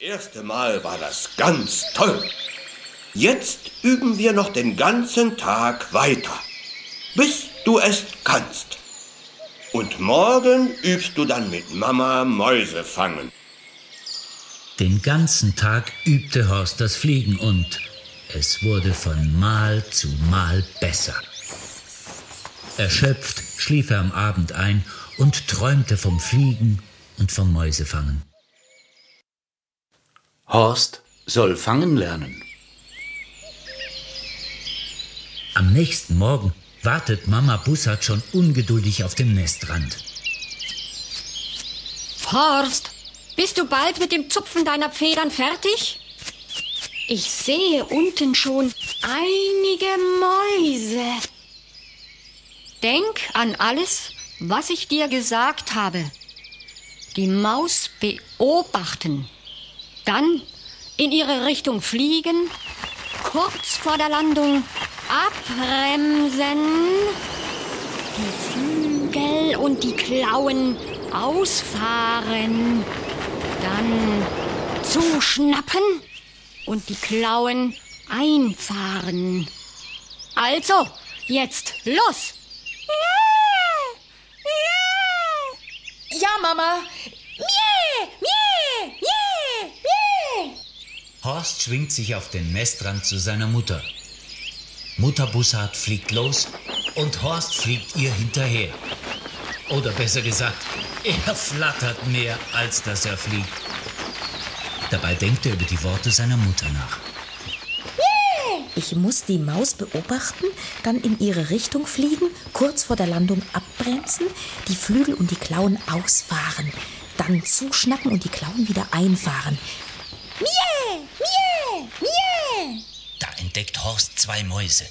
erste Mal war das ganz toll. Jetzt üben wir noch den ganzen Tag weiter, bis du es kannst. Und morgen übst du dann mit Mama Mäuse fangen. Den ganzen Tag übte Horst das Fliegen und es wurde von Mal zu Mal besser. Erschöpft schlief er am Abend ein und träumte vom Fliegen und vom Mäusefangen. Horst soll fangen lernen. Am nächsten Morgen wartet Mama Bussard schon ungeduldig auf dem Nestrand. Horst, bist du bald mit dem Zupfen deiner Federn fertig? Ich sehe unten schon einige Mäuse. Denk an alles, was ich dir gesagt habe. Die Maus beobachten, dann in ihre Richtung fliegen, kurz vor der Landung abbremsen, die Flügel und die Klauen ausfahren, dann zuschnappen und die Klauen einfahren. Also, jetzt los! Ja, Mama. Horst schwingt sich auf den Nestrand zu seiner Mutter. Mutter Bussard fliegt los und Horst fliegt ihr hinterher. Oder besser gesagt, er flattert mehr, als dass er fliegt. Dabei denkt er über die Worte seiner Mutter nach. Ich muss die Maus beobachten, dann in ihre Richtung fliegen, kurz vor der Landung abbremsen, die Flügel und die Klauen ausfahren, dann zuschnappen und die Klauen wieder einfahren. Mie. Entdeckt Horst zwei Mäuse.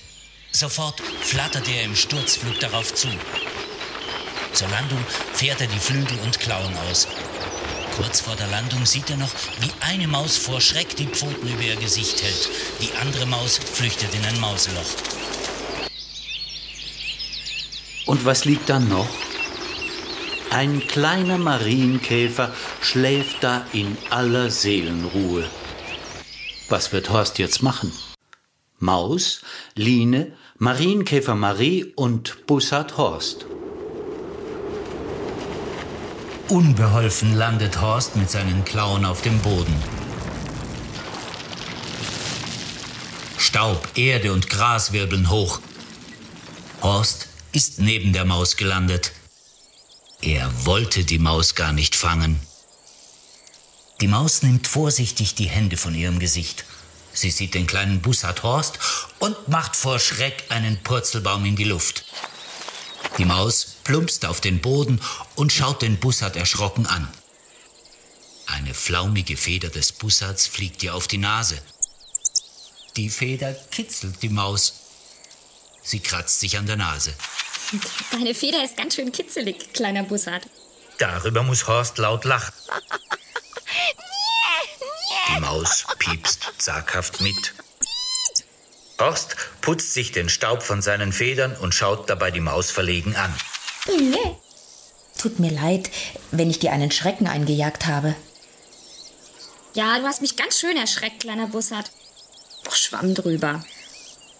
Sofort flattert er im Sturzflug darauf zu. Zur Landung fährt er die Flügel und Klauen aus. Kurz vor der Landung sieht er noch, wie eine Maus vor Schreck die Pfoten über ihr Gesicht hält. Die andere Maus flüchtet in ein Mauseloch. Und was liegt da noch? Ein kleiner Marienkäfer schläft da in aller Seelenruhe. Was wird Horst jetzt machen? Maus, Line, Marienkäfer Marie und Bussard Horst. Unbeholfen landet Horst mit seinen Klauen auf dem Boden. Staub, Erde und Gras wirbeln hoch. Horst ist neben der Maus gelandet. Er wollte die Maus gar nicht fangen. Die Maus nimmt vorsichtig die Hände von ihrem Gesicht. Sie sieht den kleinen Bussard Horst und macht vor Schreck einen Purzelbaum in die Luft. Die Maus plumpst auf den Boden und schaut den Bussard erschrocken an. Eine flaumige Feder des Bussards fliegt ihr auf die Nase. Die Feder kitzelt die Maus. Sie kratzt sich an der Nase. Deine Feder ist ganz schön kitzelig, kleiner Bussard. Darüber muss Horst laut lachen. Die Maus piepst zaghaft mit. Horst putzt sich den Staub von seinen Federn und schaut dabei die Maus verlegen an. Tut mir leid, wenn ich dir einen Schrecken eingejagt habe. Ja, du hast mich ganz schön erschreckt, kleiner Bussard. Doch Schwamm drüber.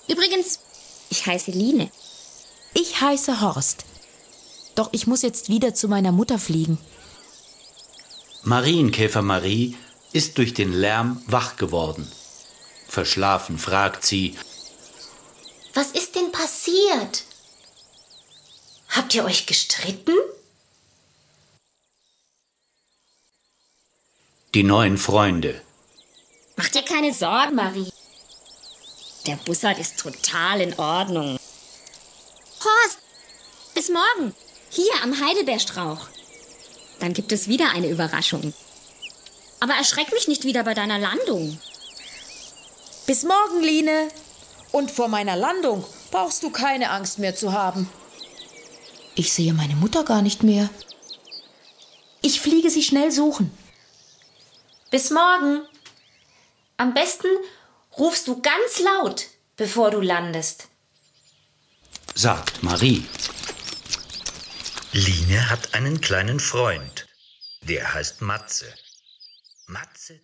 Übrigens, ich heiße Line. Ich heiße Horst. Doch ich muss jetzt wieder zu meiner Mutter fliegen. Marienkäfer Marie ist durch den Lärm wach geworden. Verschlafen fragt sie, Was ist denn passiert? Habt ihr euch gestritten? die neuen Freunde. Mach dir keine Sorgen, Marie. Der Bussard ist total in Ordnung. Horst, bis morgen. Hier am Heidelbeerstrauch. Dann gibt es wieder eine Überraschung. Aber erschreck mich nicht wieder bei deiner Landung. Bis morgen, Line. Und vor meiner Landung brauchst du keine Angst mehr zu haben. Ich sehe meine Mutter gar nicht mehr. Ich fliege sie schnell suchen. Bis morgen. Am besten rufst du ganz laut, bevor du landest. sagt Marie. Line hat einen kleinen Freund. Der heißt Matze. Matze